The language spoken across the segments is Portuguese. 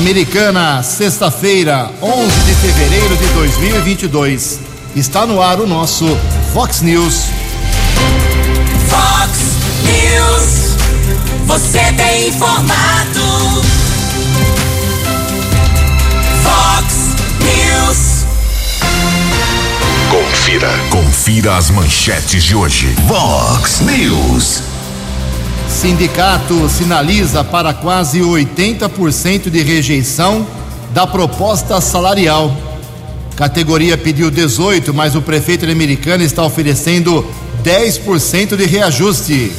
Americana, sexta-feira, 11 de fevereiro de 2022. Está no ar o nosso Fox News. Fox News. Você tem informado. Fox News. Confira. Confira as manchetes de hoje. Vox News. Sindicato sinaliza para quase 80% de rejeição da proposta salarial. Categoria pediu 18, mas o prefeito americano está oferecendo 10% de reajuste.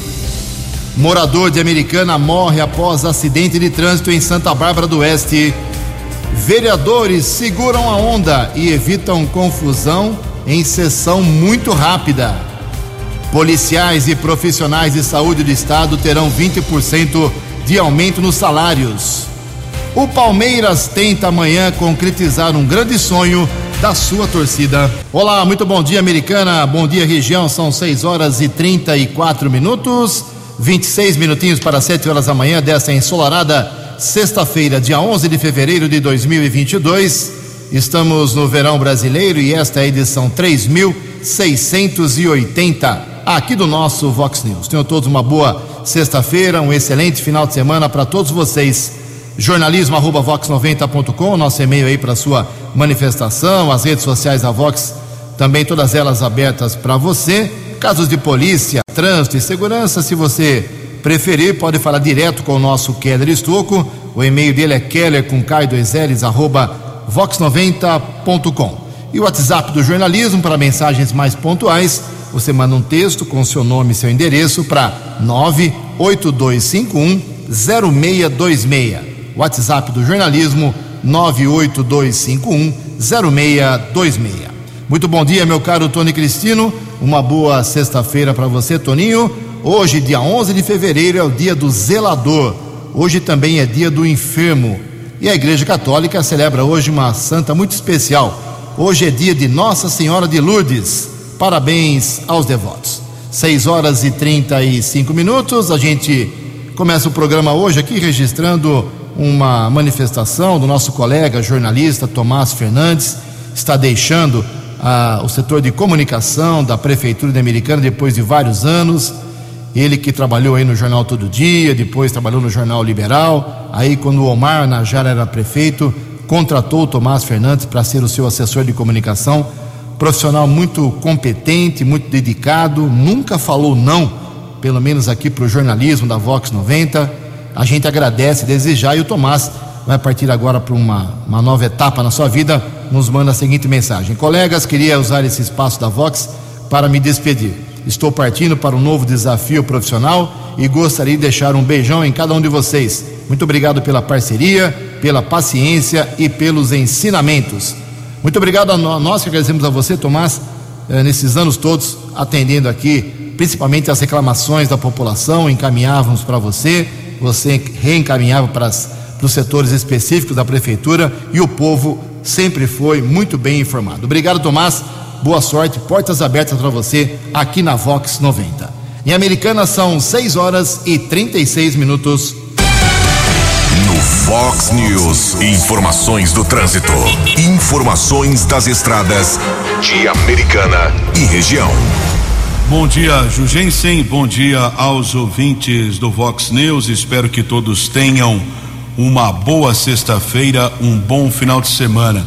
Morador de Americana morre após acidente de trânsito em Santa Bárbara do Oeste. Vereadores seguram a onda e evitam confusão em sessão muito rápida. Policiais e profissionais de saúde do estado terão 20% de aumento nos salários. O Palmeiras tenta amanhã concretizar um grande sonho da sua torcida. Olá, muito bom dia, americana. Bom dia, região. São 6 horas e 34 minutos. 26 minutinhos para 7 horas da manhã dessa ensolarada sexta-feira, dia 11 de fevereiro de 2022. Estamos no verão brasileiro e esta é a edição 3680 aqui do nosso Vox News. Tenham todos uma boa sexta-feira, um excelente final de semana para todos vocês. Jornalismo arroba vox90.com, nosso e-mail aí para sua manifestação, as redes sociais da Vox, também todas elas abertas para você. Casos de polícia, trânsito e segurança, se você preferir, pode falar direto com o nosso Keller Estocco. O e-mail dele é keller com k2ls arroba vox90.com. E o WhatsApp do jornalismo para mensagens mais pontuais você manda um texto com seu nome e seu endereço para 98251 0626. WhatsApp do jornalismo 98251 0626. Muito bom dia, meu caro Tony Cristino. Uma boa sexta-feira para você, Toninho. Hoje, dia 11 de fevereiro, é o dia do zelador. Hoje também é dia do enfermo. E a Igreja Católica celebra hoje uma santa muito especial. Hoje é dia de Nossa Senhora de Lourdes. Parabéns aos devotos. 6 horas e 35 minutos. A gente começa o programa hoje aqui registrando uma manifestação do nosso colega jornalista Tomás Fernandes. Está deixando ah, o setor de comunicação da Prefeitura de Americana depois de vários anos. Ele que trabalhou aí no Jornal Todo Dia, depois trabalhou no Jornal Liberal. Aí, quando o Omar Najar era prefeito, contratou o Tomás Fernandes para ser o seu assessor de comunicação profissional muito competente, muito dedicado, nunca falou não, pelo menos aqui para o jornalismo da Vox 90. A gente agradece, desejar, e o Tomás vai partir agora para uma, uma nova etapa na sua vida, nos manda a seguinte mensagem: Colegas, queria usar esse espaço da Vox para me despedir. Estou partindo para um novo desafio profissional e gostaria de deixar um beijão em cada um de vocês. Muito obrigado pela parceria, pela paciência e pelos ensinamentos. Muito obrigado a nós que agradecemos a você, Tomás, eh, nesses anos todos atendendo aqui, principalmente as reclamações da população, encaminhávamos para você, você reencaminhava para, os setores específicos da prefeitura e o povo sempre foi muito bem informado. Obrigado, Tomás. Boa sorte, portas abertas para você aqui na Vox 90. Em Americana são 6 horas e 36 minutos. Fox News. Informações do trânsito. Informações das estradas de Americana e região. Bom dia, Jugensen. Bom dia aos ouvintes do Vox News. Espero que todos tenham uma boa sexta-feira, um bom final de semana.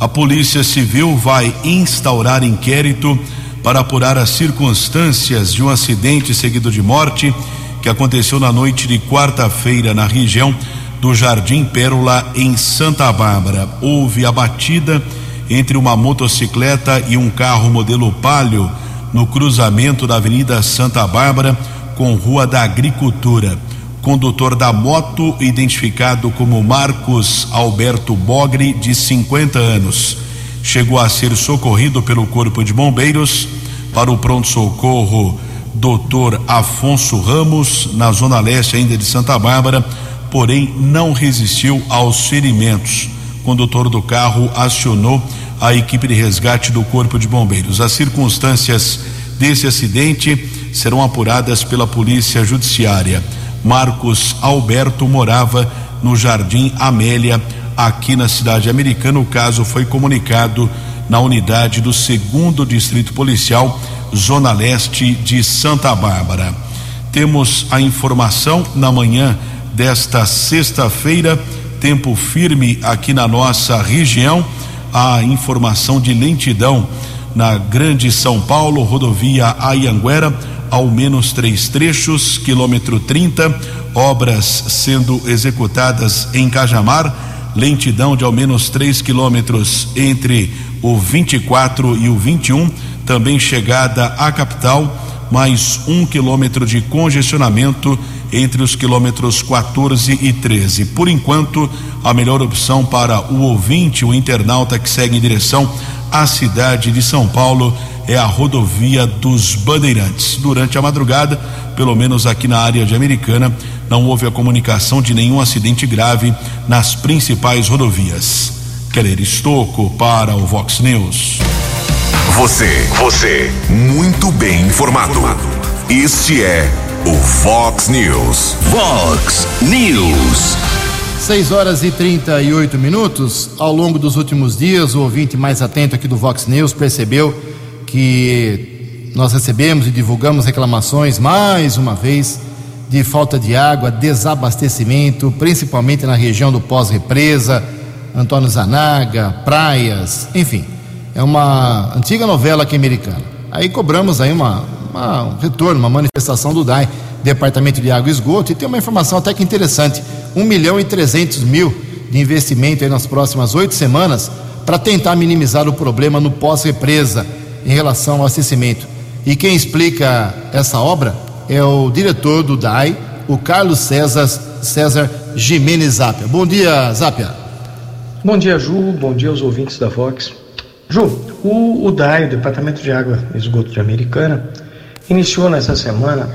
A Polícia Civil vai instaurar inquérito para apurar as circunstâncias de um acidente seguido de morte que aconteceu na noite de quarta-feira na região do Jardim Pérola, em Santa Bárbara. Houve a batida entre uma motocicleta e um carro modelo Palio no cruzamento da Avenida Santa Bárbara com Rua da Agricultura. Condutor da moto, identificado como Marcos Alberto Bogre, de 50 anos, chegou a ser socorrido pelo Corpo de Bombeiros para o pronto-socorro Dr. Afonso Ramos, na zona leste ainda de Santa Bárbara porém não resistiu aos ferimentos. O condutor do carro acionou a equipe de resgate do Corpo de Bombeiros. As circunstâncias desse acidente serão apuradas pela Polícia Judiciária. Marcos Alberto morava no Jardim Amélia, aqui na cidade americana. O caso foi comunicado na unidade do segundo distrito policial, Zona Leste de Santa Bárbara. Temos a informação na manhã desta sexta-feira, tempo firme aqui na nossa região, a informação de lentidão na Grande São Paulo, rodovia Ayanguera, ao menos três trechos, quilômetro 30, obras sendo executadas em Cajamar, lentidão de ao menos três quilômetros entre o 24 e o 21, também chegada à capital, mais um quilômetro de congestionamento entre os quilômetros 14 e 13. Por enquanto, a melhor opção para o ouvinte, o internauta que segue em direção à cidade de São Paulo é a rodovia dos Bandeirantes. Durante a madrugada, pelo menos aqui na área de Americana, não houve a comunicação de nenhum acidente grave nas principais rodovias. Keller Estocco para o Vox News. Você, você, muito bem informado. Este é o Fox News. Fox News. 6 horas e 38 minutos. Ao longo dos últimos dias, o ouvinte mais atento aqui do Vox News percebeu que nós recebemos e divulgamos reclamações mais uma vez de falta de água, desabastecimento, principalmente na região do pós-represa, Antônio Zanaga, praias, enfim. É uma antiga novela aqui americana. Aí cobramos aí uma, uma, um retorno, uma manifestação do DAI, Departamento de Água e Esgoto, e tem uma informação até que interessante: 1 milhão e 300 mil de investimento nas próximas oito semanas para tentar minimizar o problema no pós-represa em relação ao abastecimento. E quem explica essa obra é o diretor do DAI, o Carlos César, César Jimenez Zapia. Bom dia, Zapia. Bom dia, Ju. Bom dia aos ouvintes da Vox. Ju, o, o DAI, o Departamento de Água e Esgoto de Americana, iniciou nessa semana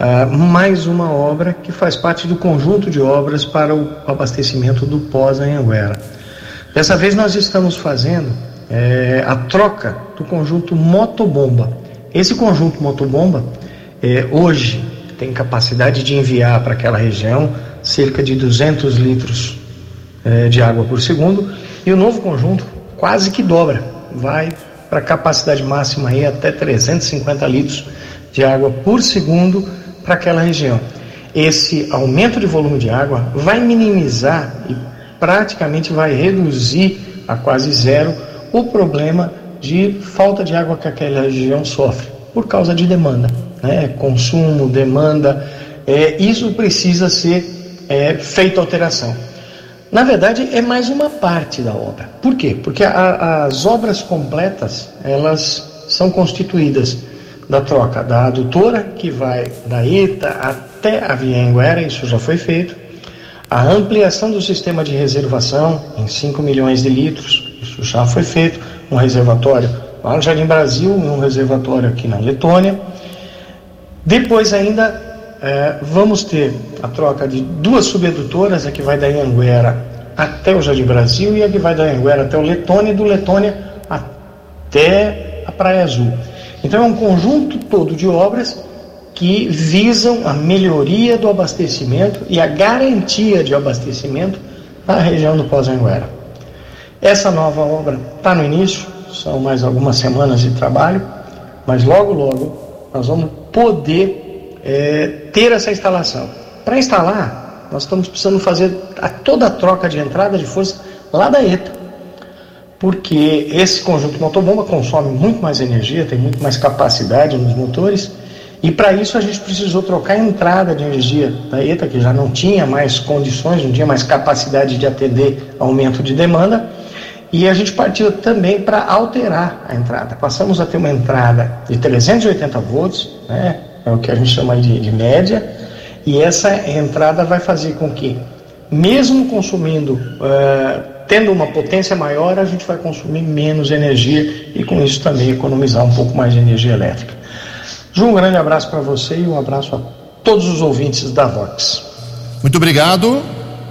uh, mais uma obra que faz parte do conjunto de obras para o abastecimento do pós-Anhanguera. Dessa vez nós estamos fazendo é, a troca do conjunto motobomba. Esse conjunto motobomba, é, hoje, tem capacidade de enviar para aquela região cerca de 200 litros é, de água por segundo, e o novo conjunto quase que dobra vai para capacidade máxima aí até 350 litros de água por segundo para aquela região. Esse aumento de volume de água vai minimizar e praticamente vai reduzir a quase zero o problema de falta de água que aquela região sofre por causa de demanda, né? consumo, demanda. É, isso precisa ser é, feita alteração. Na verdade, é mais uma parte da obra. Por quê? Porque a, as obras completas, elas são constituídas da troca da adutora, que vai da ETA até a Via Anguera, isso já foi feito, a ampliação do sistema de reservação em 5 milhões de litros, isso já foi feito, um reservatório lá no Jardim Brasil um reservatório aqui na Letônia. Depois ainda é, vamos ter a troca de duas subedutoras, a que vai da Anguera até o Jardim Brasil e a que vai da Anguera até o Letônia e do Letônia até a Praia Azul. Então é um conjunto todo de obras que visam a melhoria do abastecimento e a garantia de abastecimento na região do Pós-Anguera. Essa nova obra está no início, são mais algumas semanas de trabalho, mas logo, logo nós vamos poder é, ter essa instalação. Para instalar, nós estamos precisando fazer a, toda a troca de entrada de força lá da ETA, porque esse conjunto motobomba consome muito mais energia, tem muito mais capacidade nos motores, e para isso a gente precisou trocar a entrada de energia da ETA, que já não tinha mais condições, não tinha mais capacidade de atender aumento de demanda, e a gente partiu também para alterar a entrada. Passamos a ter uma entrada de 380 volts, né, é o que a gente chama de, de média, e essa entrada vai fazer com que, mesmo consumindo, uh, tendo uma potência maior, a gente vai consumir menos energia e com isso também economizar um pouco mais de energia elétrica. Ju, um grande abraço para você e um abraço a todos os ouvintes da Vox. Muito obrigado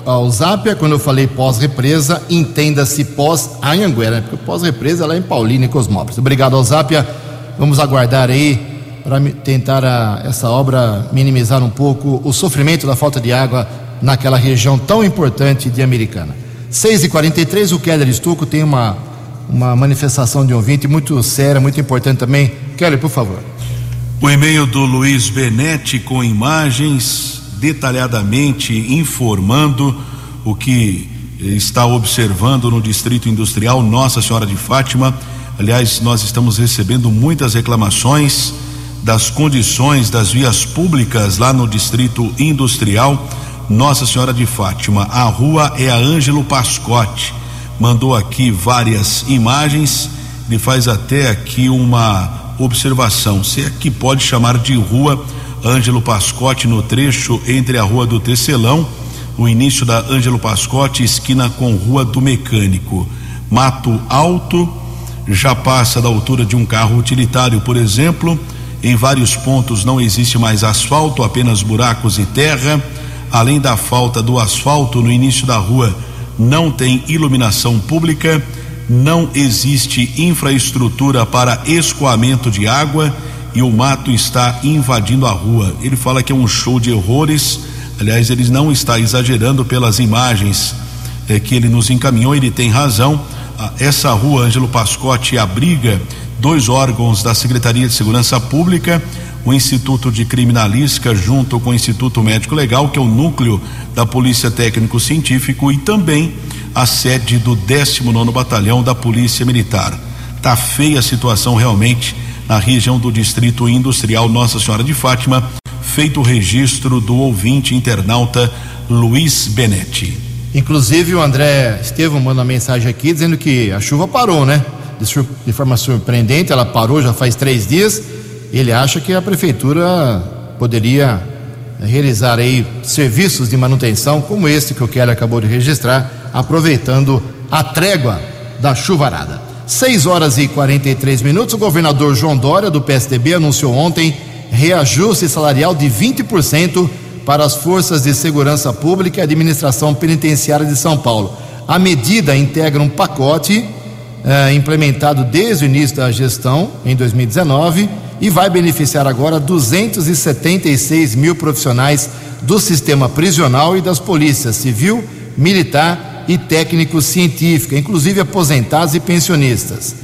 ao Zapia. Quando eu falei pós-represa, entenda-se pós-Anhanguera, porque pós-represa é lá em Paulínia e Cosmópolis. Obrigado ao Zapia. Vamos aguardar aí para tentar a, essa obra minimizar um pouco o sofrimento da falta de água naquela região tão importante de Americana. 6h43, o Keller Estuco tem uma, uma manifestação de ouvinte muito séria, muito importante também. Keller, por favor. O e-mail do Luiz Benetti com imagens detalhadamente informando o que está observando no Distrito Industrial Nossa Senhora de Fátima. Aliás, nós estamos recebendo muitas reclamações das condições das vias públicas lá no Distrito Industrial Nossa Senhora de Fátima. A rua é a Ângelo Pascotti. Mandou aqui várias imagens. Ele faz até aqui uma observação. Se é que pode chamar de rua Ângelo Pascotti no trecho entre a Rua do Tecelão o início da Ângelo Pascotti, esquina com Rua do Mecânico. Mato alto, já passa da altura de um carro utilitário, por exemplo. Em vários pontos não existe mais asfalto, apenas buracos e terra. Além da falta do asfalto no início da rua, não tem iluminação pública, não existe infraestrutura para escoamento de água e o mato está invadindo a rua. Ele fala que é um show de horrores Aliás, ele não está exagerando pelas imagens eh, que ele nos encaminhou, ele tem razão. Ah, essa rua Ângelo Pascotti abriga dois órgãos da Secretaria de Segurança Pública, o Instituto de Criminalística, junto com o Instituto Médico Legal, que é o núcleo da Polícia Técnico Científico, e também a sede do 19 Batalhão da Polícia Militar. Tá feia a situação realmente na região do Distrito Industrial Nossa Senhora de Fátima feito o registro do ouvinte internauta Luiz Benetti. Inclusive o André Estevam manda uma mensagem aqui dizendo que a chuva parou, né? De forma surpreendente, ela parou já faz três dias. Ele acha que a prefeitura poderia realizar aí serviços de manutenção como este que o Kelly acabou de registrar, aproveitando a trégua da chuvarada. 6 horas e 43 minutos. O governador João Dória, do PSDB, anunciou ontem reajuste salarial de 20% para as forças de segurança pública e administração penitenciária de São Paulo. A medida integra um pacote eh, implementado desde o início da gestão, em 2019, e vai beneficiar agora 276 mil profissionais do sistema prisional e das polícias civil, militar e técnico-científica, inclusive aposentados e pensionistas.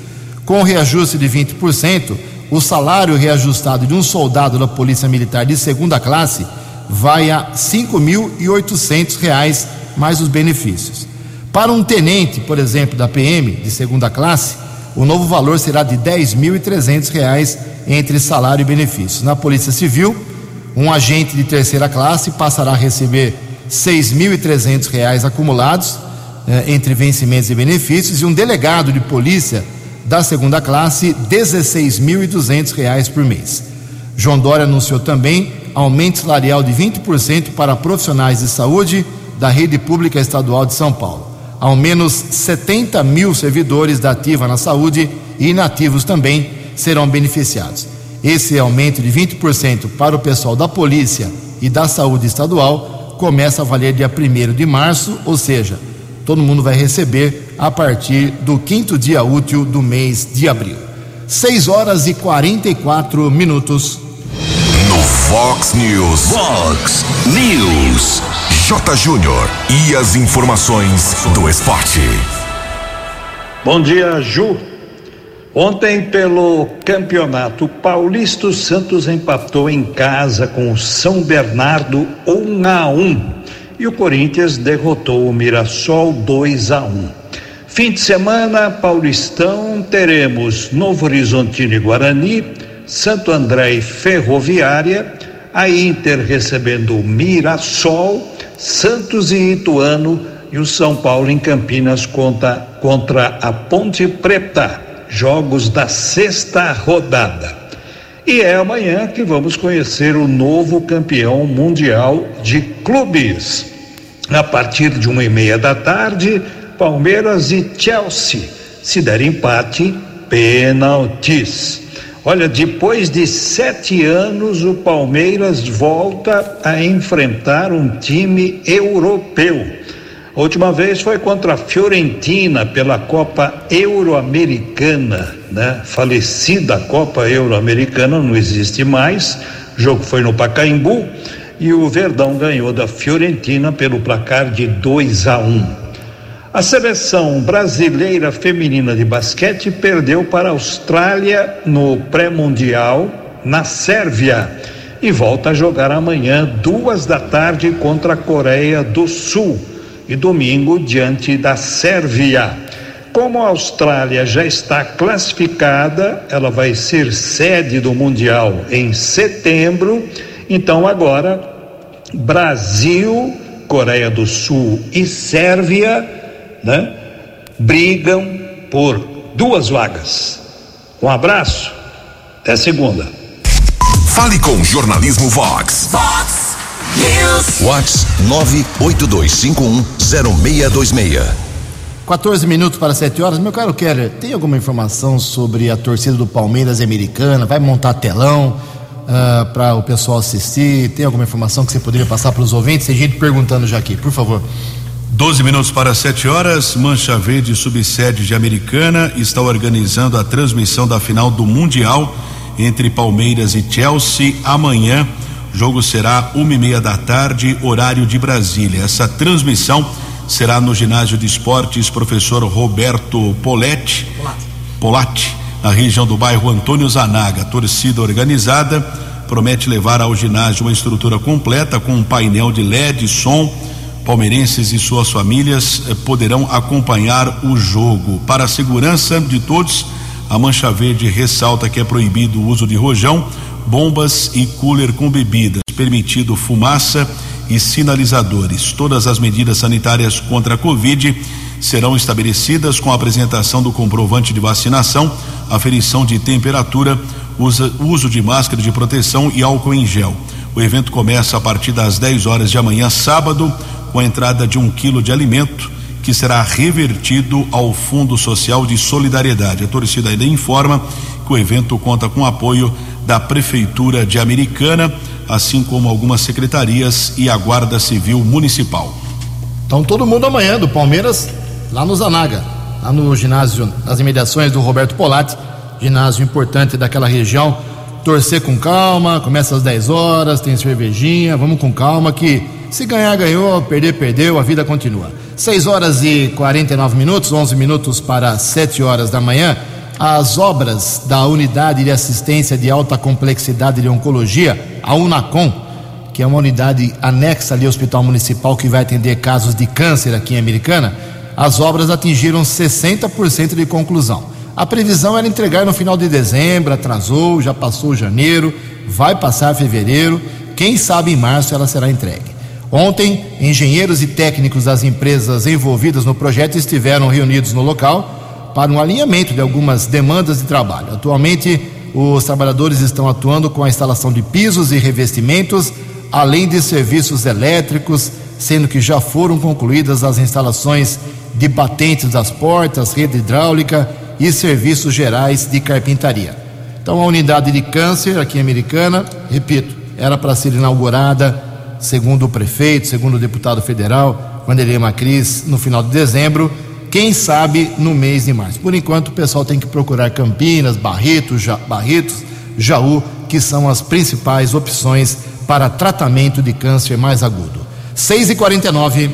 Com reajuste de 20%, o salário reajustado de um soldado da Polícia Militar de segunda classe vai a R$ 5.800 mais os benefícios. Para um tenente, por exemplo, da PM de segunda classe, o novo valor será de R$ 10.300 entre salário e benefícios. Na Polícia Civil, um agente de terceira classe passará a receber R$ 6.300 acumulados eh, entre vencimentos e benefícios e um delegado de polícia da segunda classe, R$ 16.200 por mês. João Dória anunciou também aumento salarial de 20% para profissionais de saúde da rede pública estadual de São Paulo. Ao menos 70 mil servidores da ativa na saúde e inativos também serão beneficiados. Esse aumento de 20% para o pessoal da polícia e da saúde estadual começa a valer dia 1 de março, ou seja, todo mundo vai receber a partir do quinto dia útil do mês de abril. 6 horas e 44 minutos. No Fox News. Fox News. J. Júnior. E as informações do esporte. Bom dia, Ju. Ontem, pelo Campeonato Paulista, o Santos empatou em casa com o São Bernardo 1 a 1 e o Corinthians derrotou o Mirassol 2 a 1. Fim de semana, Paulistão, teremos Novo Horizontino e Guarani, Santo André e Ferroviária, a Inter recebendo o Mirassol, Santos e Ituano e o São Paulo em Campinas contra, contra a Ponte Preta, jogos da sexta rodada. E é amanhã que vamos conhecer o novo campeão mundial de clubes. A partir de uma e meia da tarde, Palmeiras e Chelsea. Se der empate, pênaltis. Olha, depois de sete anos, o Palmeiras volta a enfrentar um time europeu. A última vez foi contra a Fiorentina pela Copa Euro-Americana, né? Falecida Copa Euro-Americana, não existe mais. O jogo foi no Pacaembu e o Verdão ganhou da Fiorentina pelo placar de 2 a 1. A seleção brasileira feminina de basquete perdeu para a Austrália no pré-mundial na Sérvia e volta a jogar amanhã duas da tarde contra a Coreia do Sul e domingo diante da Sérvia. Como a Austrália já está classificada, ela vai ser sede do Mundial em setembro. Então agora Brasil, Coreia do Sul e Sérvia, né, brigam por duas vagas. Um abraço, até segunda. Fale com Jornalismo Vox. Vox News. Vox 982510626. 14 minutos para 7 horas. Meu caro Keller, tem alguma informação sobre a torcida do Palmeiras Americana? Vai montar telão uh, para o pessoal assistir? Tem alguma informação que você poderia passar para os ouvintes? Tem gente perguntando já aqui, por favor. 12 minutos para 7 horas, Mancha Verde, subsede de Americana, está organizando a transmissão da final do Mundial entre Palmeiras e Chelsea amanhã. O jogo será uma e meia da tarde, horário de Brasília. Essa transmissão será no ginásio de esportes professor Roberto Poletti, Polatti, na região do bairro Antônio Zanaga. Torcida organizada promete levar ao ginásio uma estrutura completa com um painel de LED, som. Palmeirenses e suas famílias eh, poderão acompanhar o jogo. Para a segurança de todos, a Mancha Verde ressalta que é proibido o uso de rojão, bombas e cooler com bebidas, permitido fumaça e sinalizadores. Todas as medidas sanitárias contra a Covid serão estabelecidas com a apresentação do comprovante de vacinação, aferição de temperatura, uso de máscara de proteção e álcool em gel. O evento começa a partir das 10 horas de amanhã, sábado, com a entrada de um quilo de alimento que será revertido ao Fundo Social de Solidariedade. A torcida ainda informa que o evento conta com apoio da Prefeitura de Americana, assim como algumas secretarias e a Guarda Civil Municipal. Então todo mundo amanhã do Palmeiras lá no Zanaga, lá no ginásio, nas imediações do Roberto Polatti, ginásio importante daquela região. Torcer com calma, começa às 10 horas, tem cervejinha, vamos com calma que se ganhar, ganhou, perder, perdeu, a vida continua. 6 horas e 49 minutos, 11 minutos para 7 horas da manhã. As obras da Unidade de Assistência de Alta Complexidade de Oncologia, a UNACOM, que é uma unidade anexa ali ao Hospital Municipal que vai atender casos de câncer aqui em Americana, as obras atingiram 60% de conclusão. A previsão era entregar no final de dezembro, atrasou, já passou janeiro, vai passar fevereiro, quem sabe em março ela será entregue. Ontem, engenheiros e técnicos das empresas envolvidas no projeto estiveram reunidos no local para um alinhamento de algumas demandas de trabalho. Atualmente, os trabalhadores estão atuando com a instalação de pisos e revestimentos, além de serviços elétricos, sendo que já foram concluídas as instalações de batentes das portas, rede hidráulica e serviços gerais de carpintaria. Então, a unidade de câncer aqui em Americana, repito, era para ser inaugurada segundo o prefeito, segundo o deputado federal Vanderlei Macris, no final de dezembro, quem sabe no mês de março. Por enquanto, o pessoal tem que procurar Campinas, Barretos, ja, Barretos, Jaú, que são as principais opções para tratamento de câncer mais agudo. 6 e 49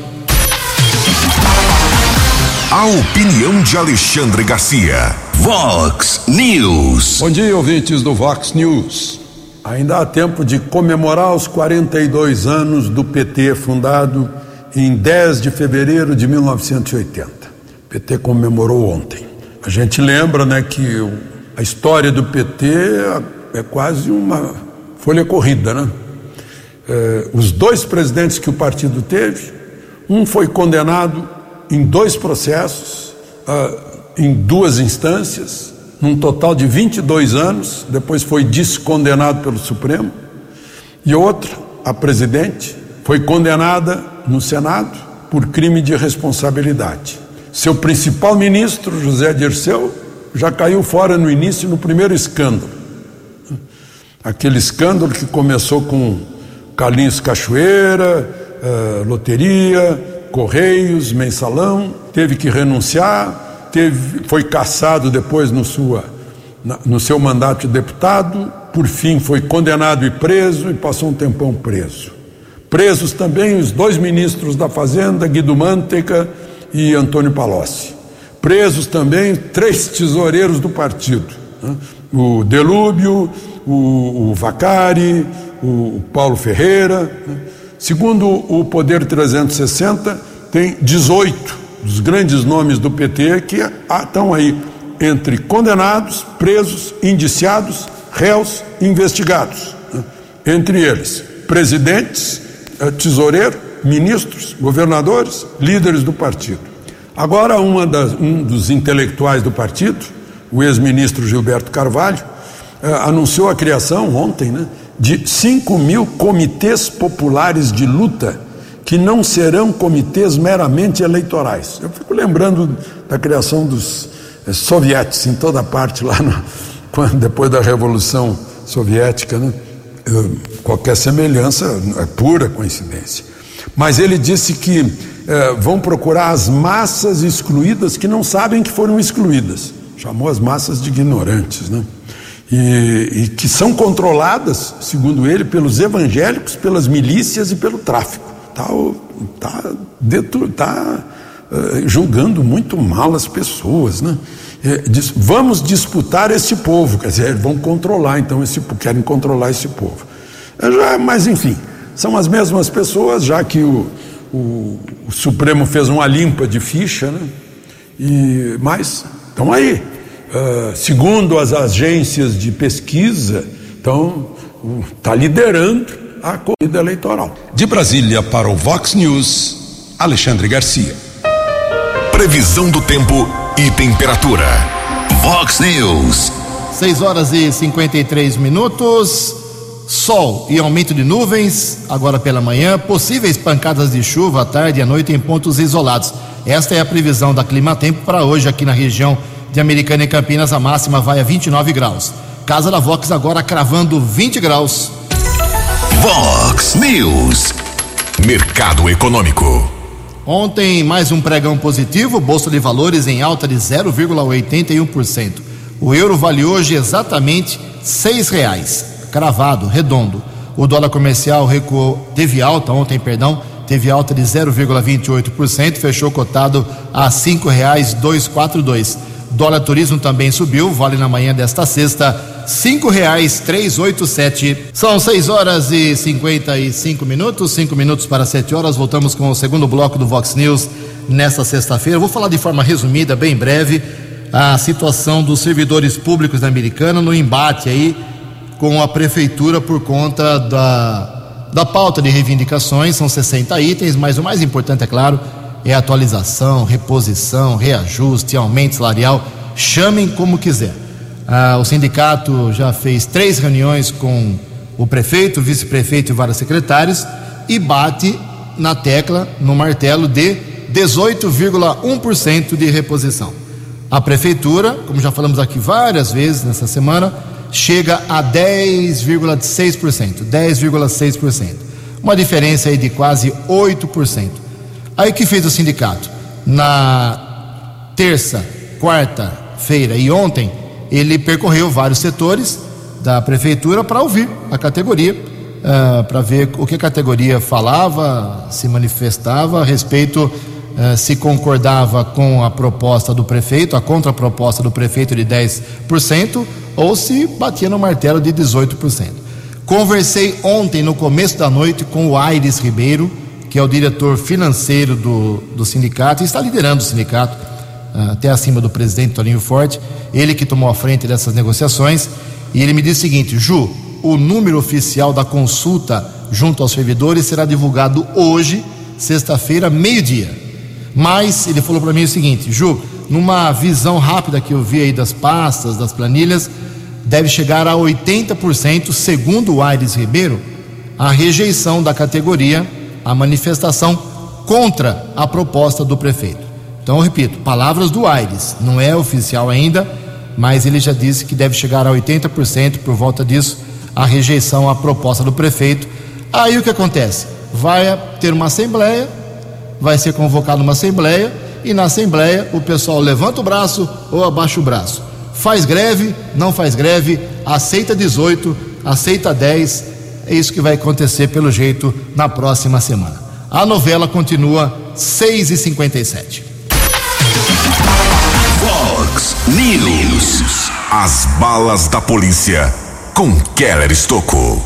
A opinião de Alexandre Garcia. Vox News. Bom dia, ouvintes do Vox News. Ainda há tempo de comemorar os 42 anos do PT, fundado em 10 de fevereiro de 1980. O PT comemorou ontem. A gente lembra né, que a história do PT é quase uma folha corrida. Né? É, os dois presidentes que o partido teve, um foi condenado em dois processos, uh, em duas instâncias, num total de 22 anos, depois foi descondenado pelo Supremo, e outra, a presidente, foi condenada no Senado por crime de responsabilidade. Seu principal ministro, José Dirceu, já caiu fora no início, no primeiro escândalo. Aquele escândalo que começou com Carlinhos Cachoeira, uh, loteria, Correios, mensalão, teve que renunciar, teve, foi cassado depois no, sua, no seu mandato de deputado, por fim foi condenado e preso e passou um tempão preso. Presos também os dois ministros da Fazenda, Guido Mantega e Antônio Palocci. Presos também três tesoureiros do partido: né? o Delúbio, o, o Vacari, o Paulo Ferreira. Né? Segundo o Poder 360, tem 18 dos grandes nomes do PT que estão aí entre condenados, presos, indiciados, réus, investigados. Né? Entre eles, presidentes, eh, tesoureiro, ministros, governadores, líderes do partido. Agora, das, um dos intelectuais do partido, o ex-ministro Gilberto Carvalho, eh, anunciou a criação ontem né, de 5 mil comitês populares de luta que não serão comitês meramente eleitorais. Eu fico lembrando da criação dos eh, sovietes em toda parte lá quando, depois da Revolução Soviética, né? qualquer semelhança é pura coincidência. Mas ele disse que eh, vão procurar as massas excluídas que não sabem que foram excluídas. Chamou as massas de ignorantes, né? E, e que são controladas, segundo ele, pelos evangélicos, pelas milícias e pelo tráfico. Está tá, tá, uh, julgando muito mal as pessoas, né? É, diz, vamos disputar esse povo, quer dizer, vão controlar, então, esse, querem controlar esse povo. É, já, mas, enfim, são as mesmas pessoas, já que o, o, o Supremo fez uma limpa de ficha, né? E, mas estão aí. Uh, segundo as agências de pesquisa, então está liderando a corrida eleitoral. De Brasília para o Vox News, Alexandre Garcia. Previsão do tempo e temperatura. Vox News. 6 horas e 53 minutos. Sol e aumento de nuvens agora pela manhã. Possíveis pancadas de chuva à tarde e à noite em pontos isolados. Esta é a previsão da Clima Tempo para hoje aqui na região de Americana e Campinas. A máxima vai a 29 graus. Casa da Vox agora cravando 20 graus. Vox News. Mercado Econômico. Ontem, mais um pregão positivo, Bolsa de Valores em alta de 0,81%. O euro vale hoje exatamente seis reais, cravado, redondo. O dólar comercial recuou, teve alta ontem, perdão, teve alta de 0,28%, fechou cotado a cinco reais 242. Dólar turismo também subiu, vale na manhã desta sexta cinco reais três oito sete. São seis horas e cinquenta e cinco minutos, cinco minutos para sete horas. Voltamos com o segundo bloco do Vox News nesta sexta-feira. Vou falar de forma resumida, bem breve, a situação dos servidores públicos da Americana no embate aí com a prefeitura por conta da, da pauta de reivindicações. São 60 itens, mas o mais importante, é claro, é atualização, reposição, reajuste, aumento salarial. Chamem como quiser. Ah, o sindicato já fez três reuniões com o prefeito, vice-prefeito e vários secretários e bate na tecla, no martelo de 18,1% de reposição. A prefeitura, como já falamos aqui várias vezes nessa semana, chega a 10,6%, 10,6%. Uma diferença aí de quase 8%. Aí o que fez o sindicato? Na terça, quarta-feira e ontem, ele percorreu vários setores da prefeitura para ouvir a categoria, uh, para ver o que a categoria falava, se manifestava a respeito, uh, se concordava com a proposta do prefeito, a contraproposta do prefeito de 10%, ou se batia no martelo de 18%. Conversei ontem, no começo da noite, com o Aires Ribeiro, que é o diretor financeiro do, do sindicato e está liderando o sindicato ah, até acima do presidente Toninho Forte, ele que tomou a frente dessas negociações, e ele me disse o seguinte: Ju, o número oficial da consulta junto aos servidores será divulgado hoje, sexta-feira, meio-dia. Mas ele falou para mim o seguinte: Ju, numa visão rápida que eu vi aí das pastas, das planilhas, deve chegar a 80%, segundo o Aires Ribeiro, a rejeição da categoria, a manifestação contra a proposta do prefeito. Então, eu repito, palavras do Aires, não é oficial ainda, mas ele já disse que deve chegar a 80% por volta disso, a rejeição à proposta do prefeito. Aí o que acontece? Vai ter uma assembleia, vai ser convocada uma assembleia, e na assembleia o pessoal levanta o braço ou abaixa o braço. Faz greve, não faz greve, aceita 18, aceita 10, É isso que vai acontecer, pelo jeito, na próxima semana. A novela continua 6 e 57 Fox News. As balas da polícia com Keller Estocou.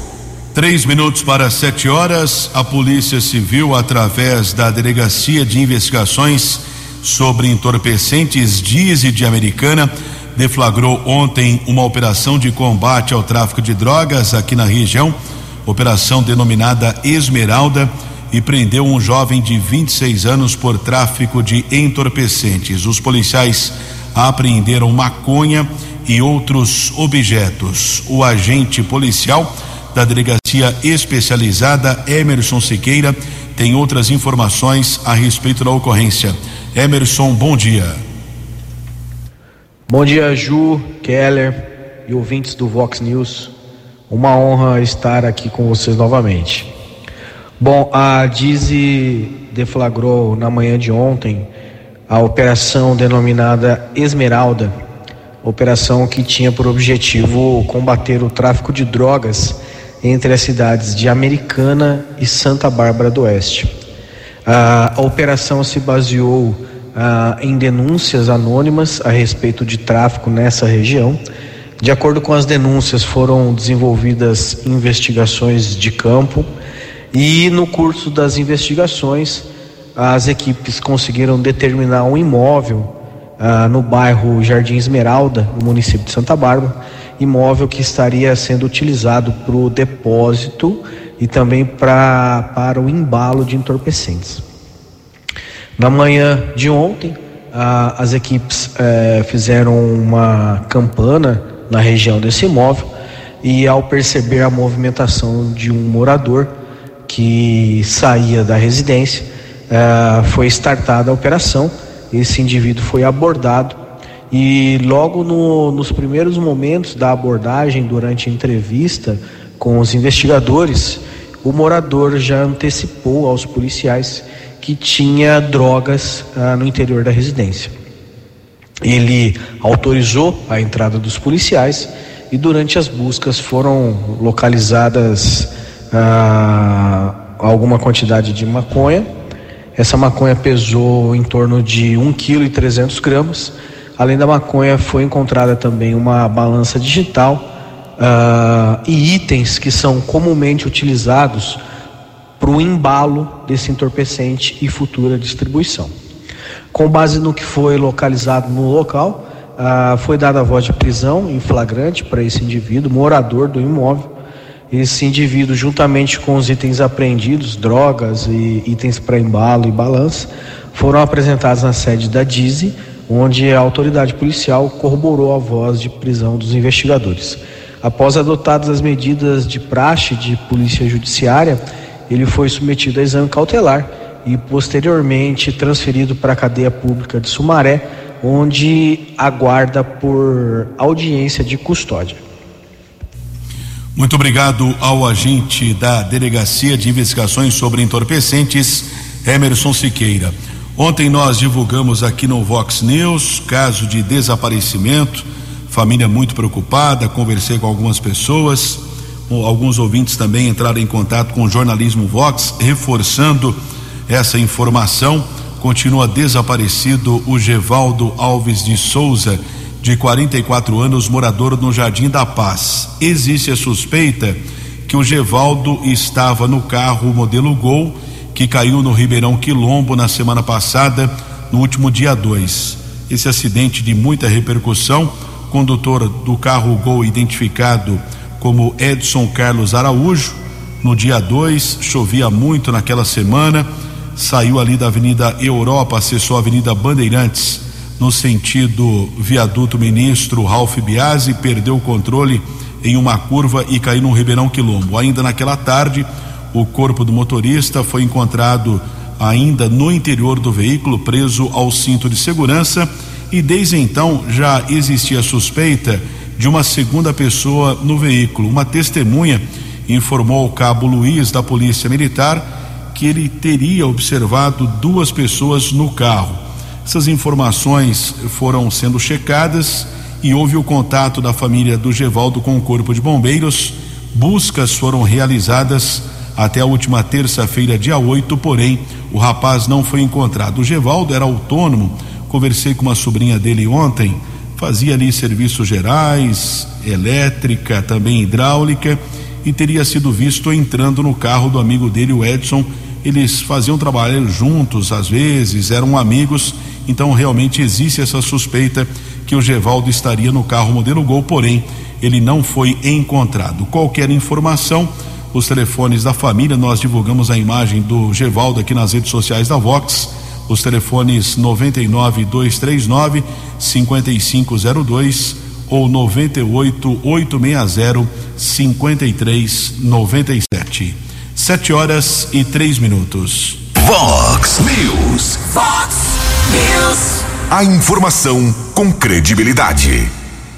Três minutos para sete horas, a Polícia Civil, através da Delegacia de Investigações sobre Entorpecentes Dize de Americana, deflagrou ontem uma operação de combate ao tráfico de drogas aqui na região, operação denominada Esmeralda, e prendeu um jovem de 26 anos por tráfico de entorpecentes. Os policiais apreenderam maconha e outros objetos. O agente policial da delegacia especializada Emerson Siqueira tem outras informações a respeito da ocorrência. Emerson, bom dia. Bom dia, Ju, Keller e ouvintes do Vox News. Uma honra estar aqui com vocês novamente. Bom, a Dize deflagrou na manhã de ontem a operação denominada Esmeralda, operação que tinha por objetivo combater o tráfico de drogas entre as cidades de Americana e Santa Bárbara do Oeste. A, operação se baseou em denúncias anônimas a respeito de tráfico nessa região. De acordo com as denúncias, foram desenvolvidas investigações de campo e, no curso das investigações, as equipes conseguiram determinar um imóvel ah, no bairro Jardim Esmeralda, no município de Santa Bárbara, imóvel que estaria sendo utilizado para o depósito e também pra, para o embalo de entorpecentes. Na manhã de ontem, as equipes eh, fizeram uma campana na região desse imóvel e, ao perceber a movimentação de um morador que saía da residência, eh, foi startada a operação. Esse indivíduo foi abordado e, logo no, nos primeiros momentos da abordagem, durante a entrevista com os investigadores, o morador já antecipou aos policiais que tinha drogas ah, no interior da residência. Ele autorizou a entrada dos policiais e durante as buscas foram localizadas ah, alguma quantidade de maconha. Essa maconha pesou em torno de 1,3 kg. gramas. Além da maconha, foi encontrada também uma balança digital ah, e itens que são comumente utilizados para o embalo desse entorpecente e futura distribuição. Com base no que foi localizado no local, ah, foi dada a voz de prisão em flagrante para esse indivíduo, morador do imóvel. Esse indivíduo, juntamente com os itens apreendidos, drogas e itens para embalo e balança, foram apresentados na sede da DIZI, onde a autoridade policial corroborou a voz de prisão dos investigadores. Após adotadas as medidas de praxe de polícia judiciária, ele foi submetido a exame cautelar e posteriormente transferido para a cadeia pública de Sumaré, onde aguarda por audiência de custódia. Muito obrigado ao agente da Delegacia de Investigações sobre Entorpecentes, Emerson Siqueira. Ontem nós divulgamos aqui no Vox News caso de desaparecimento, família muito preocupada, conversei com algumas pessoas alguns ouvintes também entraram em contato com o jornalismo Vox, reforçando essa informação. Continua desaparecido o Gevaldo Alves de Souza, de 44 anos, morador no Jardim da Paz. Existe a suspeita que o Gevaldo estava no carro modelo Gol, que caiu no Ribeirão Quilombo na semana passada, no último dia 2. Esse acidente de muita repercussão, condutor do carro Gol identificado como Edson Carlos Araújo. No dia 2, chovia muito naquela semana, saiu ali da Avenida Europa, acessou a Avenida Bandeirantes, no sentido viaduto ministro Ralph Biasi, perdeu o controle em uma curva e caiu no Ribeirão Quilombo. Ainda naquela tarde, o corpo do motorista foi encontrado ainda no interior do veículo, preso ao cinto de segurança, e desde então já existia suspeita de uma segunda pessoa no veículo. Uma testemunha informou ao cabo Luiz da Polícia Militar que ele teria observado duas pessoas no carro. Essas informações foram sendo checadas e houve o contato da família do Gevaldo com o Corpo de Bombeiros. Buscas foram realizadas até a última terça-feira, dia 8, porém o rapaz não foi encontrado. O Gevaldo era autônomo, conversei com uma sobrinha dele ontem, fazia ali serviços gerais, elétrica, também hidráulica, e teria sido visto entrando no carro do amigo dele, o Edson. Eles faziam trabalho juntos, às vezes, eram amigos, então realmente existe essa suspeita que o Gevaldo estaria no carro modelo Gol, porém ele não foi encontrado. Qualquer informação, os telefones da família, nós divulgamos a imagem do Gevaldo aqui nas redes sociais da Vox, os telefones 99 239 5502 ou 98 860 5397. Sete horas e três minutos. Vox News. Vox News. A informação com credibilidade.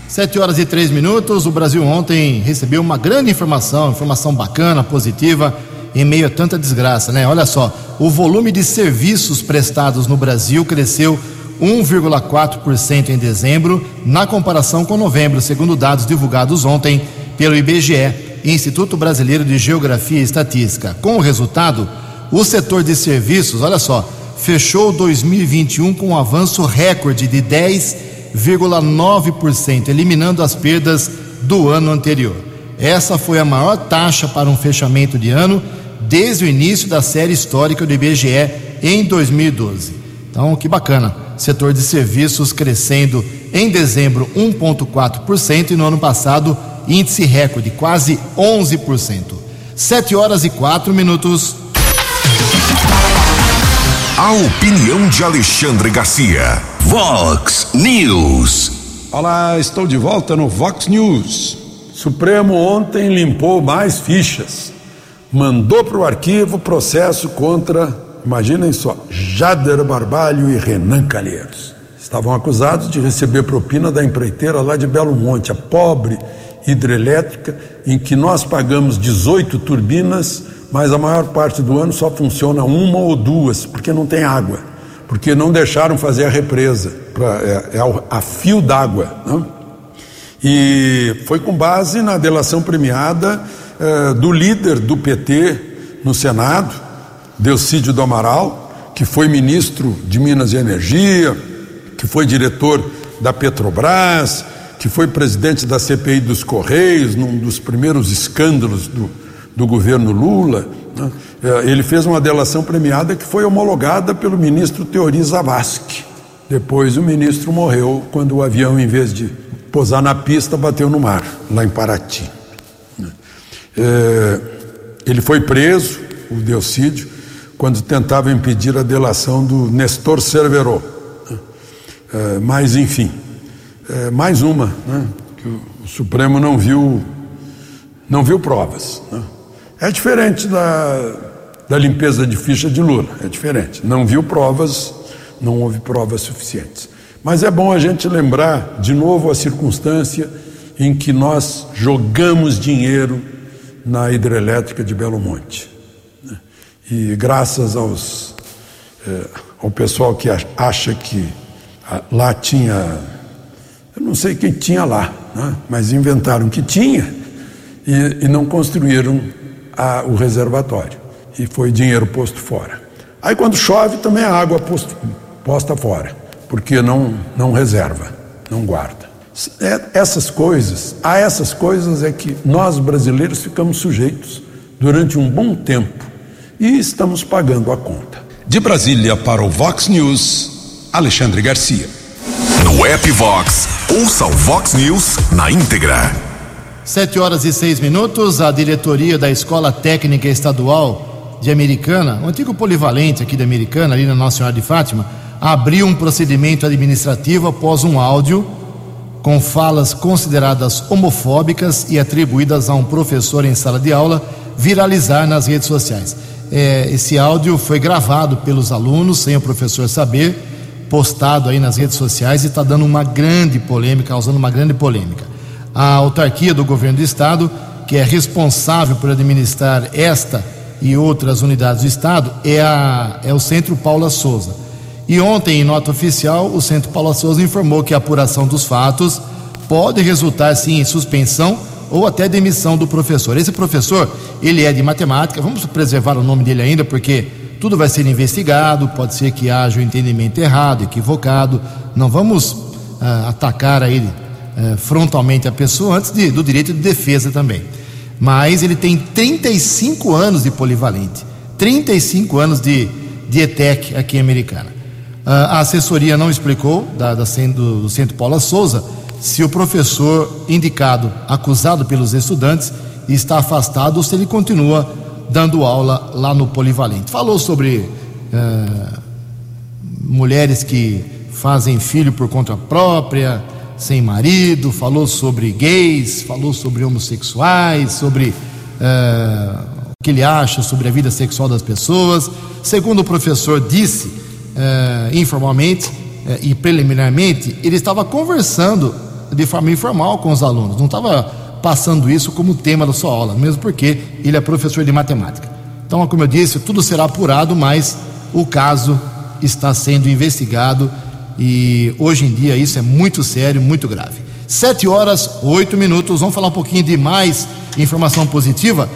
Sete horas e três minutos. O Brasil ontem recebeu uma grande informação, informação bacana, positiva, em meio a tanta desgraça, né? Olha só, o volume de serviços prestados no Brasil cresceu 1,4% em dezembro, na comparação com novembro, segundo dados divulgados ontem pelo IBGE, Instituto Brasileiro de Geografia e Estatística. Com o resultado, o setor de serviços, olha só, fechou 2021 com um avanço recorde de 10,9%, eliminando as perdas do ano anterior. Essa foi a maior taxa para um fechamento de ano desde o início da série histórica do IBGE em 2012. Então, que bacana. Setor de serviços crescendo em dezembro 1,4% e no ano passado índice recorde, quase 11%. 7 horas e 4 minutos. A opinião de Alexandre Garcia. Vox News. Olá, estou de volta no Vox News. Supremo ontem limpou mais fichas. Mandou para o arquivo processo contra, imaginem só, Jader Barbalho e Renan Calheiros. Estavam acusados de receber propina da empreiteira lá de Belo Monte, a pobre hidrelétrica, em que nós pagamos 18 turbinas, mas a maior parte do ano só funciona uma ou duas, porque não tem água, porque não deixaram fazer a represa, pra, é, é a fio d'água. Né? E foi com base na delação premiada é, do líder do PT no Senado, Delcídio do Amaral, que foi ministro de Minas e Energia, que foi diretor da Petrobras, que foi presidente da CPI dos Correios, num dos primeiros escândalos do, do governo Lula. Né? É, ele fez uma delação premiada que foi homologada pelo ministro Teori Zavascki. Depois o ministro morreu quando o avião, em vez de pousar na pista, bateu no mar, lá em Paraty. Né? É, ele foi preso, o Delcídio, quando tentava impedir a delação do Nestor Cerveró. Né? É, mas, enfim, é, mais uma, né, que o, Supremo não viu, não viu provas. Né? É diferente da, da limpeza de ficha de Lula, é diferente. Não viu provas, não houve provas suficientes. Mas é bom a gente lembrar de novo a circunstância em que nós jogamos dinheiro na hidrelétrica de Belo Monte. Né? E graças aos, é, ao pessoal que acha que lá tinha eu não sei quem tinha lá, né? mas inventaram que tinha e, e não construíram a, o reservatório. E foi dinheiro posto fora. Aí quando chove também a água posto, posta fora, porque não, não reserva, não guarda. É, essas coisas, a essas coisas é que nós brasileiros ficamos sujeitos durante um bom tempo e estamos pagando a conta. De Brasília para o Vox News, Alexandre Garcia. No app Vox, ouça o Vox News na íntegra. Sete horas e seis minutos, a diretoria da Escola Técnica Estadual de Americana, o antigo polivalente aqui de Americana, ali na Nossa Senhora de Fátima, abriu um procedimento administrativo após um áudio com falas consideradas homofóbicas e atribuídas a um professor em sala de aula viralizar nas redes sociais. É, esse áudio foi gravado pelos alunos, sem o professor saber, postado aí nas redes sociais e está dando uma grande polêmica, causando uma grande polêmica. A autarquia do governo do estado, que é responsável por administrar esta e outras unidades do estado, é, a, é o Centro Paula Souza. E ontem, em nota oficial, o Centro Paula Souza informou que a apuração dos fatos pode resultar sim em suspensão ou até demissão do professor. Esse professor, ele é de matemática, vamos preservar o nome dele ainda, porque tudo vai ser investigado, pode ser que haja um entendimento errado, equivocado, não vamos uh, atacar a ele uh, frontalmente a pessoa antes de, do direito de defesa também. Mas ele tem 35 anos de polivalente, 35 anos de, de ETEC aqui em Americana. Uh, a assessoria não explicou, da, da, do, do Centro Paula Souza, se o professor indicado, acusado pelos estudantes, está afastado ou se ele continua dando aula lá no Polivalente. Falou sobre eh, mulheres que fazem filho por conta própria, sem marido, falou sobre gays, falou sobre homossexuais, sobre eh, o que ele acha sobre a vida sexual das pessoas. Segundo o professor disse, eh, informalmente e preliminarmente, ele estava conversando de forma informal com os alunos, não estava passando isso como tema da sua aula, mesmo porque ele é professor de matemática. Então, como eu disse, tudo será apurado, mas o caso está sendo investigado e hoje em dia isso é muito sério, muito grave. Sete horas, oito minutos, vamos falar um pouquinho de mais informação positiva.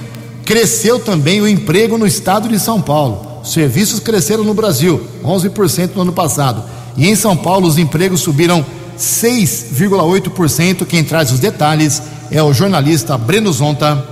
Cresceu também o emprego no estado de São Paulo. Serviços cresceram no Brasil, 11% no ano passado. E em São Paulo os empregos subiram 6,8%. Quem traz os detalhes é o jornalista Breno Zonta.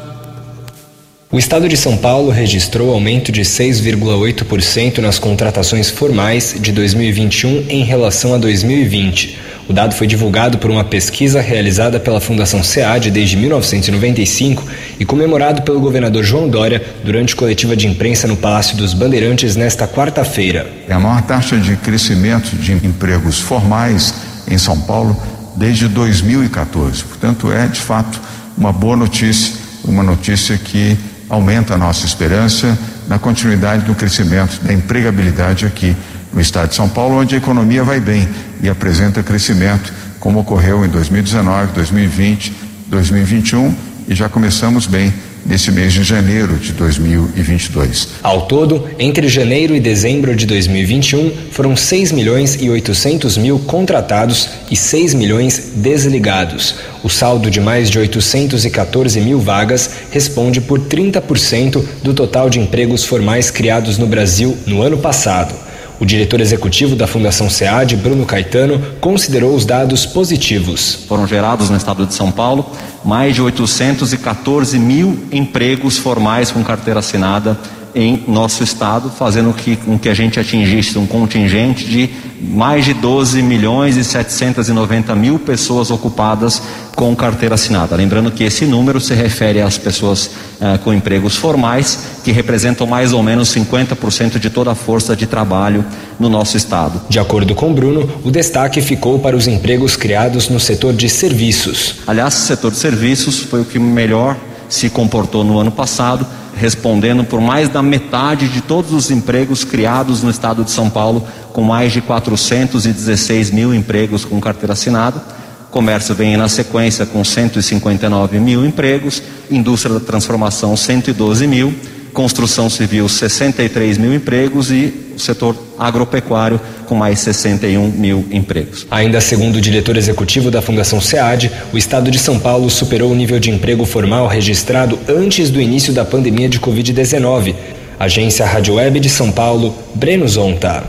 O estado de São Paulo registrou aumento de 6,8% nas contratações formais de 2021 em relação a 2020. O dado foi divulgado por uma pesquisa realizada pela Fundação SEAD desde 1995 e comemorado pelo governador João Dória durante coletiva de imprensa no Palácio dos Bandeirantes nesta quarta-feira. É a maior taxa de crescimento de empregos formais em São Paulo desde 2014. Portanto, é de fato uma boa notícia, uma notícia que aumenta a nossa esperança na continuidade do crescimento da empregabilidade aqui no estado de São Paulo, onde a economia vai bem e apresenta crescimento, como ocorreu em 2019, 2020, 2021 e já começamos bem nesse mês de janeiro de 2022. Ao todo, entre janeiro e dezembro de 2021, foram 6 milhões e 800 mil contratados e 6 milhões desligados. O saldo de mais de 814 mil vagas responde por 30% do total de empregos formais criados no Brasil no ano passado. O diretor executivo da Fundação SEAD, Bruno Caetano, considerou os dados positivos. Foram gerados no estado de São Paulo mais de 814 mil empregos formais com carteira assinada em nosso estado, fazendo que, com que a gente atingisse um contingente de mais de 12 milhões e 790 mil pessoas ocupadas com carteira assinada. Lembrando que esse número se refere às pessoas eh, com empregos formais, que representam mais ou menos 50% de toda a força de trabalho no nosso estado. De acordo com Bruno, o destaque ficou para os empregos criados no setor de serviços. Aliás, o setor de serviços foi o que melhor se comportou no ano passado respondendo por mais da metade de todos os empregos criados no estado de São Paulo, com mais de 416 mil empregos com carteira assinada. Comércio vem na sequência com 159 mil empregos, indústria da transformação 112 mil, construção civil 63 mil empregos e o setor agropecuário com mais 61 mil empregos. Ainda segundo o diretor executivo da Fundação SEAD, o estado de São Paulo superou o nível de emprego formal registrado antes do início da pandemia de Covid-19. Agência Rádio Web de São Paulo, Breno Zonta.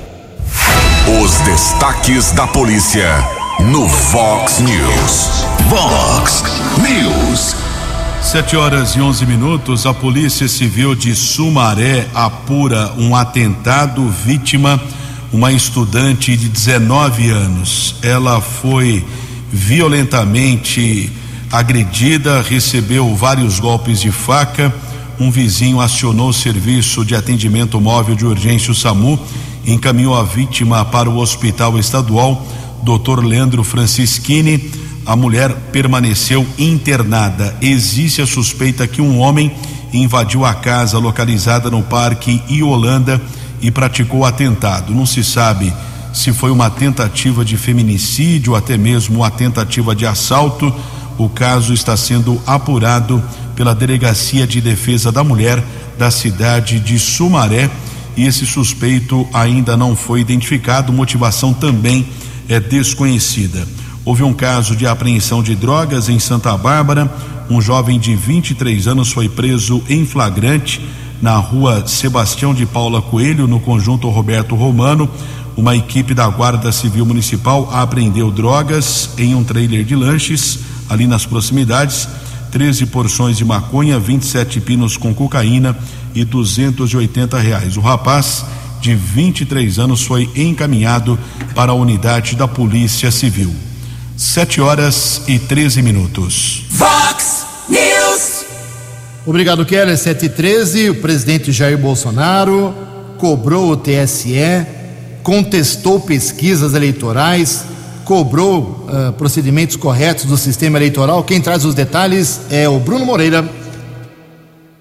Os destaques da polícia no Vox News. Vox News. Sete horas e onze minutos, a Polícia Civil de Sumaré apura um atentado vítima, uma estudante de 19 anos. Ela foi violentamente agredida, recebeu vários golpes de faca. Um vizinho acionou o serviço de atendimento móvel de urgência o SAMU, encaminhou a vítima para o Hospital Estadual Dr. Leandro Francischini a mulher permaneceu internada. Existe a suspeita que um homem invadiu a casa localizada no Parque Iolanda e praticou atentado. Não se sabe se foi uma tentativa de feminicídio ou até mesmo uma tentativa de assalto. O caso está sendo apurado pela Delegacia de Defesa da Mulher da cidade de Sumaré e esse suspeito ainda não foi identificado. Motivação também é desconhecida. Houve um caso de apreensão de drogas em Santa Bárbara. Um jovem de 23 anos foi preso em flagrante na rua Sebastião de Paula Coelho, no conjunto Roberto Romano. Uma equipe da Guarda Civil Municipal apreendeu drogas em um trailer de lanches ali nas proximidades. 13 porções de maconha, 27 pinos com cocaína e 280 reais. O rapaz de 23 anos foi encaminhado para a unidade da Polícia Civil. Sete horas e 13 minutos. Fox News. Obrigado, Keller. 7 e 13. O presidente Jair Bolsonaro cobrou o TSE, contestou pesquisas eleitorais, cobrou uh, procedimentos corretos do sistema eleitoral. Quem traz os detalhes é o Bruno Moreira.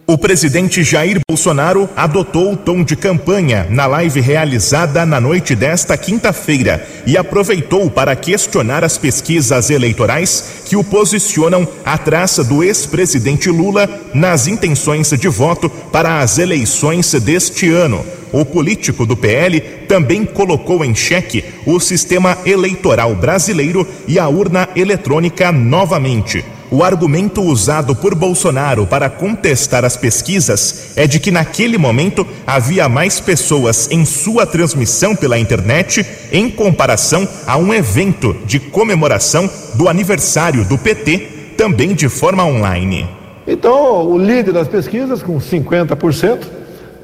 O presidente Jair Bolsonaro adotou o tom de campanha na live realizada na noite desta quinta-feira e aproveitou para questionar as pesquisas eleitorais que o posicionam atrás do ex-presidente Lula nas intenções de voto para as eleições deste ano. O político do PL também colocou em xeque o sistema eleitoral brasileiro e a urna eletrônica novamente. O argumento usado por Bolsonaro para contestar as pesquisas é de que naquele momento havia mais pessoas em sua transmissão pela internet em comparação a um evento de comemoração do aniversário do PT, também de forma online. Então, o líder das pesquisas, com 50%,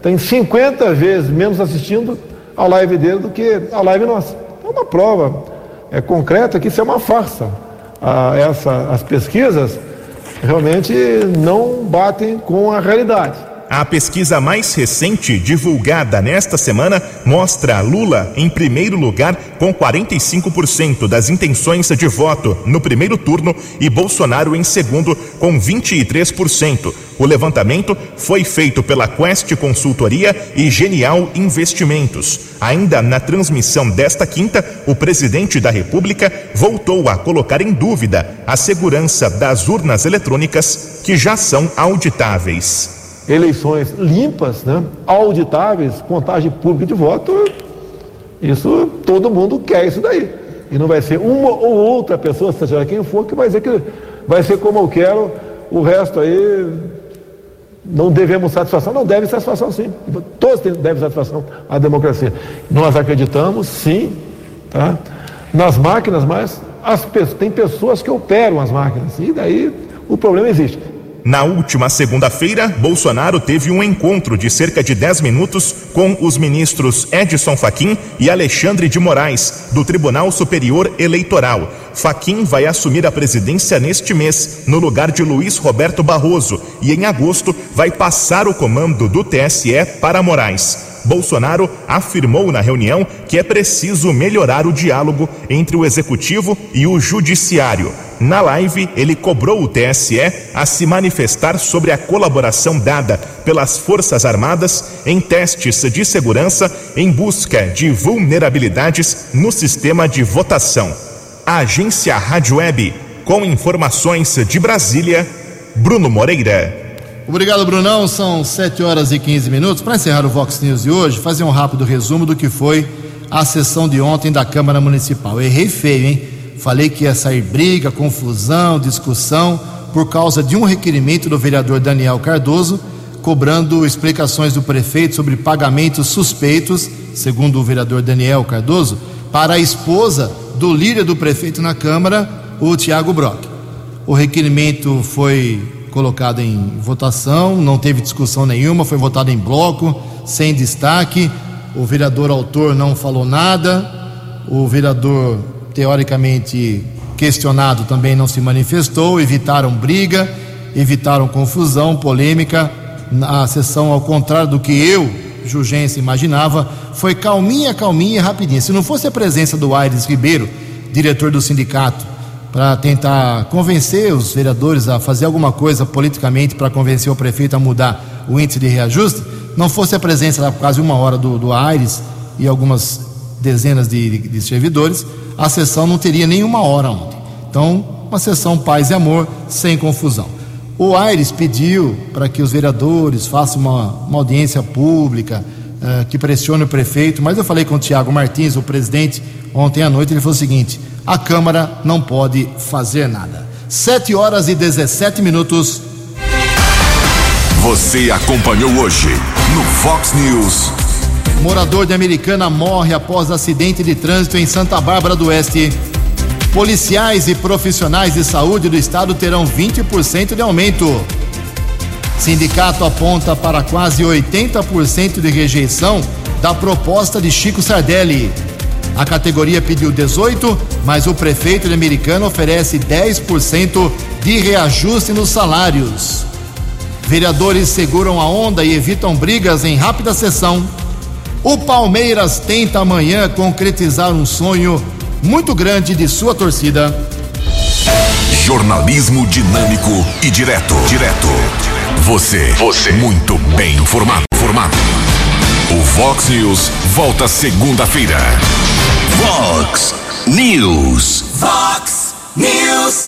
tem 50 vezes menos assistindo a live dele do que a live nossa. É uma prova é, concreta que isso é uma farsa a essa, as pesquisas realmente não batem com a realidade. A pesquisa mais recente, divulgada nesta semana, mostra Lula em primeiro lugar com 45% das intenções de voto no primeiro turno e Bolsonaro em segundo com 23%. O levantamento foi feito pela Quest Consultoria e Genial Investimentos. Ainda na transmissão desta quinta, o presidente da República voltou a colocar em dúvida a segurança das urnas eletrônicas que já são auditáveis eleições limpas, né, auditáveis, contagem pública de voto, isso todo mundo quer isso daí. E não vai ser uma ou outra pessoa, seja quem for, que vai dizer que vai ser como eu quero, o resto aí não devemos satisfação, não deve satisfação sim. Todos devem satisfação à democracia. Nós acreditamos, sim, tá? nas máquinas, mas as, tem pessoas que operam as máquinas. E daí o problema existe. Na última segunda-feira, Bolsonaro teve um encontro de cerca de 10 minutos com os ministros Edson Fachin e Alexandre de Moraes, do Tribunal Superior Eleitoral. Fachin vai assumir a presidência neste mês, no lugar de Luiz Roberto Barroso, e em agosto vai passar o comando do TSE para Moraes. Bolsonaro afirmou na reunião que é preciso melhorar o diálogo entre o executivo e o judiciário. Na live, ele cobrou o TSE a se manifestar sobre a colaboração dada pelas Forças Armadas em testes de segurança em busca de vulnerabilidades no sistema de votação. A agência Rádio Web, com informações de Brasília, Bruno Moreira. Obrigado, Brunão. São 7 horas e 15 minutos. Para encerrar o Vox News de hoje, fazer um rápido resumo do que foi a sessão de ontem da Câmara Municipal. Errei feio, hein? Falei que ia sair briga, confusão, discussão, por causa de um requerimento do vereador Daniel Cardoso, cobrando explicações do prefeito sobre pagamentos suspeitos, segundo o vereador Daniel Cardoso, para a esposa do líder do prefeito na Câmara, o Tiago Brock. O requerimento foi colocado em votação, não teve discussão nenhuma, foi votado em bloco, sem destaque. O vereador autor não falou nada, o vereador teoricamente questionado também não se manifestou, evitaram briga, evitaram confusão, polêmica. A sessão, ao contrário do que eu, Jurgense, imaginava, foi calminha, calminha e rapidinha. Se não fosse a presença do Aires Ribeiro, diretor do sindicato, para tentar convencer os vereadores a fazer alguma coisa politicamente para convencer o prefeito a mudar o índice de reajuste, não fosse a presença lá quase uma hora do, do Aires e algumas dezenas de, de, de servidores, a sessão não teria nenhuma hora ontem. Então, uma sessão paz e amor, sem confusão. O Aires pediu para que os vereadores façam uma, uma audiência pública, uh, que pressione o prefeito, mas eu falei com o Tiago Martins, o presidente, ontem à noite, ele falou o seguinte: a Câmara não pode fazer nada. 7 horas e 17 minutos. Você acompanhou hoje no Fox News. Morador de Americana morre após acidente de trânsito em Santa Bárbara do Oeste. Policiais e profissionais de saúde do estado terão 20% de aumento. Sindicato aponta para quase 80% de rejeição da proposta de Chico Sardelli. A categoria pediu 18, mas o prefeito de Americana oferece 10% de reajuste nos salários. Vereadores seguram a onda e evitam brigas em rápida sessão. O Palmeiras tenta amanhã concretizar um sonho muito grande de sua torcida. Jornalismo dinâmico e direto. Direto. Você. Você. Muito bem informado. Formado. O Fox News volta segunda-feira. Fox News. Fox News.